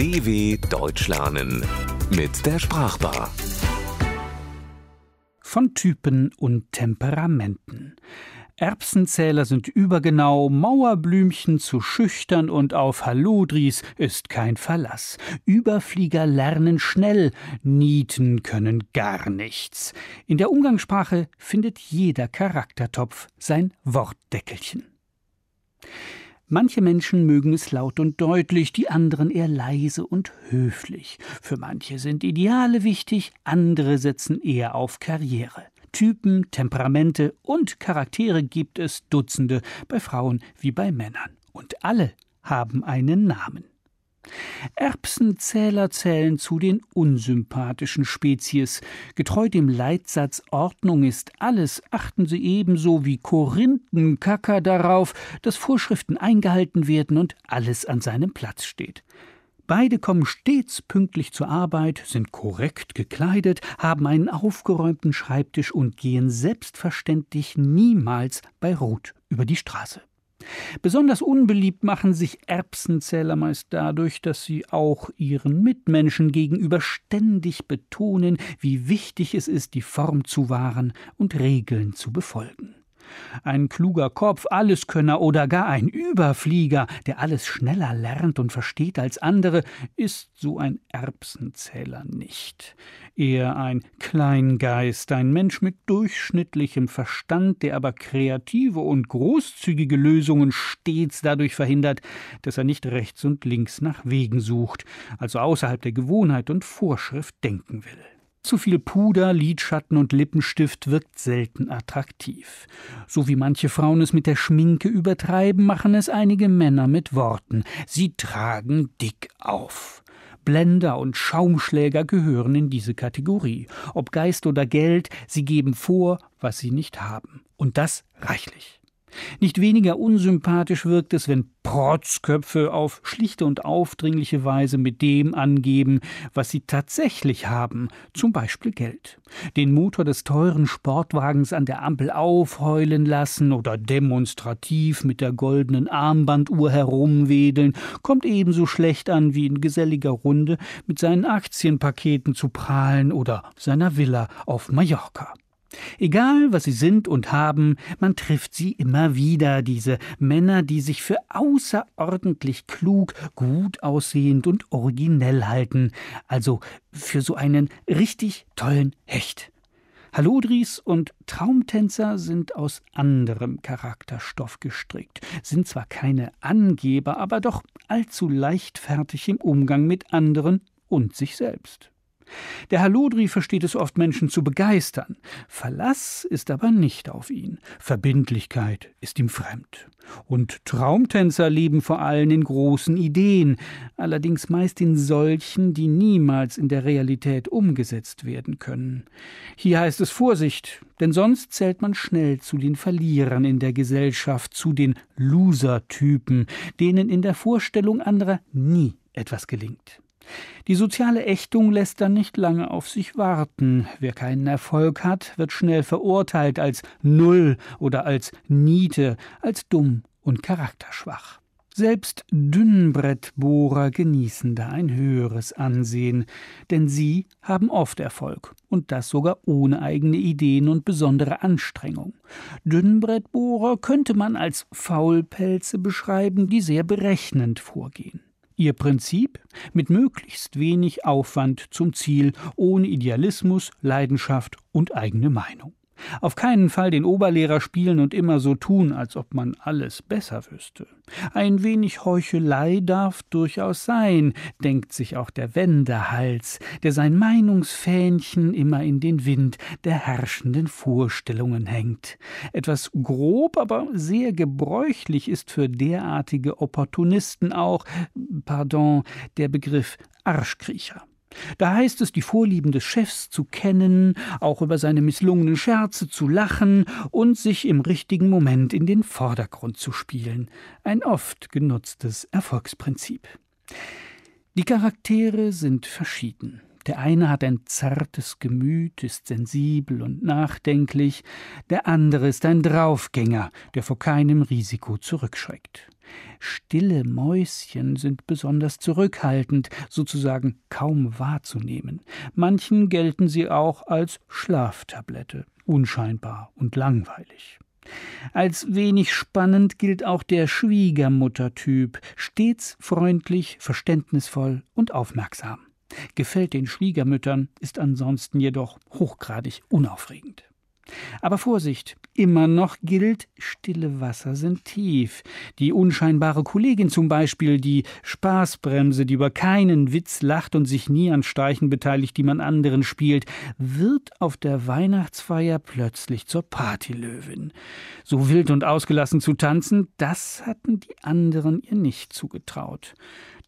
DW Deutsch lernen mit der Sprachbar. Von Typen und Temperamenten. Erbsenzähler sind übergenau, Mauerblümchen zu schüchtern und auf Hallodris ist kein Verlass. Überflieger lernen schnell, Nieten können gar nichts. In der Umgangssprache findet jeder Charaktertopf sein Wortdeckelchen. Manche Menschen mögen es laut und deutlich, die anderen eher leise und höflich. Für manche sind Ideale wichtig, andere setzen eher auf Karriere. Typen, Temperamente und Charaktere gibt es Dutzende, bei Frauen wie bei Männern. Und alle haben einen Namen. Erbsenzähler zählen zu den unsympathischen Spezies. Getreu dem Leitsatz Ordnung ist alles, achten sie ebenso wie Korinthenkacker darauf, dass Vorschriften eingehalten werden und alles an seinem Platz steht. Beide kommen stets pünktlich zur Arbeit, sind korrekt gekleidet, haben einen aufgeräumten Schreibtisch und gehen selbstverständlich niemals bei Rot über die Straße. Besonders unbeliebt machen sich Erbsenzähler meist dadurch, dass sie auch ihren Mitmenschen gegenüber ständig betonen, wie wichtig es ist, die Form zu wahren und Regeln zu befolgen. Ein kluger Kopf, Alleskönner oder gar ein Überflieger, der alles schneller lernt und versteht als andere, ist so ein Erbsenzähler nicht. Eher ein Kleingeist, ein Mensch mit durchschnittlichem Verstand, der aber kreative und großzügige Lösungen stets dadurch verhindert, dass er nicht rechts und links nach Wegen sucht, also außerhalb der Gewohnheit und Vorschrift denken will. Zu viel Puder, Lidschatten und Lippenstift wirkt selten attraktiv. So wie manche Frauen es mit der Schminke übertreiben, machen es einige Männer mit Worten. Sie tragen dick auf. Blender und Schaumschläger gehören in diese Kategorie. Ob Geist oder Geld, sie geben vor, was sie nicht haben. Und das reichlich. Nicht weniger unsympathisch wirkt es, wenn Protzköpfe auf schlichte und aufdringliche Weise mit dem angeben, was sie tatsächlich haben, zum Beispiel Geld. Den Motor des teuren Sportwagens an der Ampel aufheulen lassen oder demonstrativ mit der goldenen Armbanduhr herumwedeln, kommt ebenso schlecht an wie in geselliger Runde mit seinen Aktienpaketen zu prahlen oder seiner Villa auf Mallorca. Egal, was sie sind und haben, man trifft sie immer wieder, diese Männer, die sich für außerordentlich klug, gut aussehend und originell halten, also für so einen richtig tollen Hecht. Hallodris und Traumtänzer sind aus anderem Charakterstoff gestrickt, sind zwar keine Angeber, aber doch allzu leichtfertig im Umgang mit anderen und sich selbst. Der Halodri versteht es oft, Menschen zu begeistern. Verlass ist aber nicht auf ihn. Verbindlichkeit ist ihm fremd. Und Traumtänzer leben vor allem in großen Ideen, allerdings meist in solchen, die niemals in der Realität umgesetzt werden können. Hier heißt es Vorsicht, denn sonst zählt man schnell zu den Verlierern in der Gesellschaft, zu den Loser-Typen, denen in der Vorstellung anderer nie etwas gelingt. Die soziale Ächtung lässt dann nicht lange auf sich warten. Wer keinen Erfolg hat, wird schnell verurteilt als Null oder als Niete, als dumm und charakterschwach. Selbst Dünnbrettbohrer genießen da ein höheres Ansehen, denn sie haben oft Erfolg, und das sogar ohne eigene Ideen und besondere Anstrengung. Dünnbrettbohrer könnte man als Faulpelze beschreiben, die sehr berechnend vorgehen. Ihr Prinzip? Mit möglichst wenig Aufwand zum Ziel, ohne Idealismus, Leidenschaft und eigene Meinung. Auf keinen Fall den Oberlehrer spielen und immer so tun, als ob man alles besser wüsste. Ein wenig Heuchelei darf durchaus sein, denkt sich auch der Wendehals, der sein Meinungsfähnchen immer in den Wind der herrschenden Vorstellungen hängt. Etwas grob, aber sehr gebräuchlich ist für derartige Opportunisten auch, pardon, der Begriff Arschkriecher. Da heißt es, die Vorlieben des Chefs zu kennen, auch über seine misslungenen Scherze zu lachen und sich im richtigen Moment in den Vordergrund zu spielen. Ein oft genutztes Erfolgsprinzip. Die Charaktere sind verschieden. Der eine hat ein zartes Gemüt, ist sensibel und nachdenklich, der andere ist ein Draufgänger, der vor keinem Risiko zurückschreckt. Stille Mäuschen sind besonders zurückhaltend, sozusagen kaum wahrzunehmen. Manchen gelten sie auch als Schlaftablette, unscheinbar und langweilig. Als wenig spannend gilt auch der Schwiegermuttertyp, stets freundlich, verständnisvoll und aufmerksam. Gefällt den Schwiegermüttern, ist ansonsten jedoch hochgradig unaufregend. Aber Vorsicht, immer noch gilt, stille Wasser sind tief. Die unscheinbare Kollegin zum Beispiel, die Spaßbremse, die über keinen Witz lacht und sich nie an Streichen beteiligt, die man anderen spielt, wird auf der Weihnachtsfeier plötzlich zur Partylöwin. So wild und ausgelassen zu tanzen, das hatten die anderen ihr nicht zugetraut.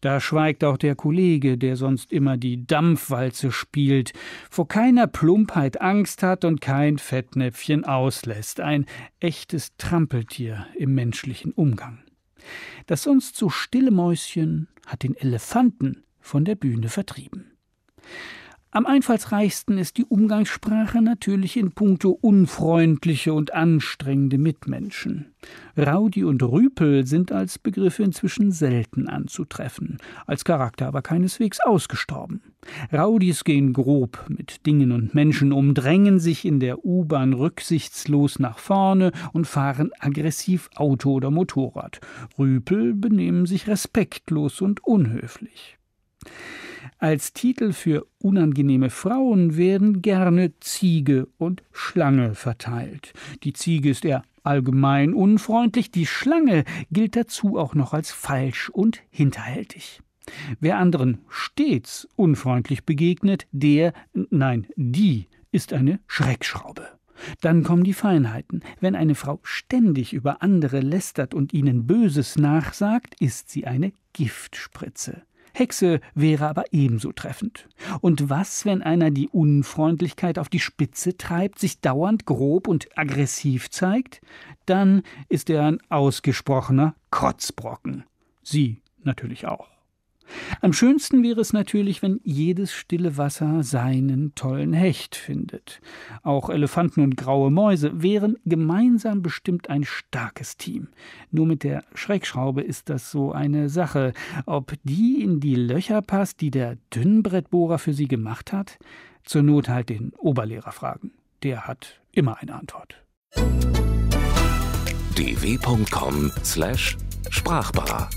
Da schweigt auch der Kollege, der sonst immer die Dampfwalze spielt, vor keiner Plumpheit Angst hat und kein Fettnäpfchen auslässt, ein echtes Trampeltier im menschlichen Umgang. Das sonst so stille Mäuschen hat den Elefanten von der Bühne vertrieben. Am einfallsreichsten ist die Umgangssprache natürlich in puncto unfreundliche und anstrengende Mitmenschen. Raudi und Rüpel sind als Begriffe inzwischen selten anzutreffen, als Charakter aber keineswegs ausgestorben. Raudis gehen grob mit Dingen und Menschen um, drängen sich in der U-Bahn rücksichtslos nach vorne und fahren aggressiv Auto oder Motorrad. Rüpel benehmen sich respektlos und unhöflich. Als Titel für unangenehme Frauen werden gerne Ziege und Schlange verteilt. Die Ziege ist eher allgemein unfreundlich, die Schlange gilt dazu auch noch als falsch und hinterhältig. Wer anderen stets unfreundlich begegnet, der, nein, die ist eine Schreckschraube. Dann kommen die Feinheiten. Wenn eine Frau ständig über andere lästert und ihnen Böses nachsagt, ist sie eine Giftspritze. Hexe wäre aber ebenso treffend. Und was, wenn einer die Unfreundlichkeit auf die Spitze treibt, sich dauernd grob und aggressiv zeigt? Dann ist er ein ausgesprochener Kotzbrocken. Sie natürlich auch. Am schönsten wäre es natürlich, wenn jedes stille Wasser seinen tollen Hecht findet. Auch Elefanten und graue Mäuse wären gemeinsam bestimmt ein starkes Team. Nur mit der Schreckschraube ist das so eine Sache. Ob die in die Löcher passt, die der Dünnbrettbohrer für sie gemacht hat? Zur Not halt den Oberlehrer fragen. Der hat immer eine Antwort. dw.com/sprachbar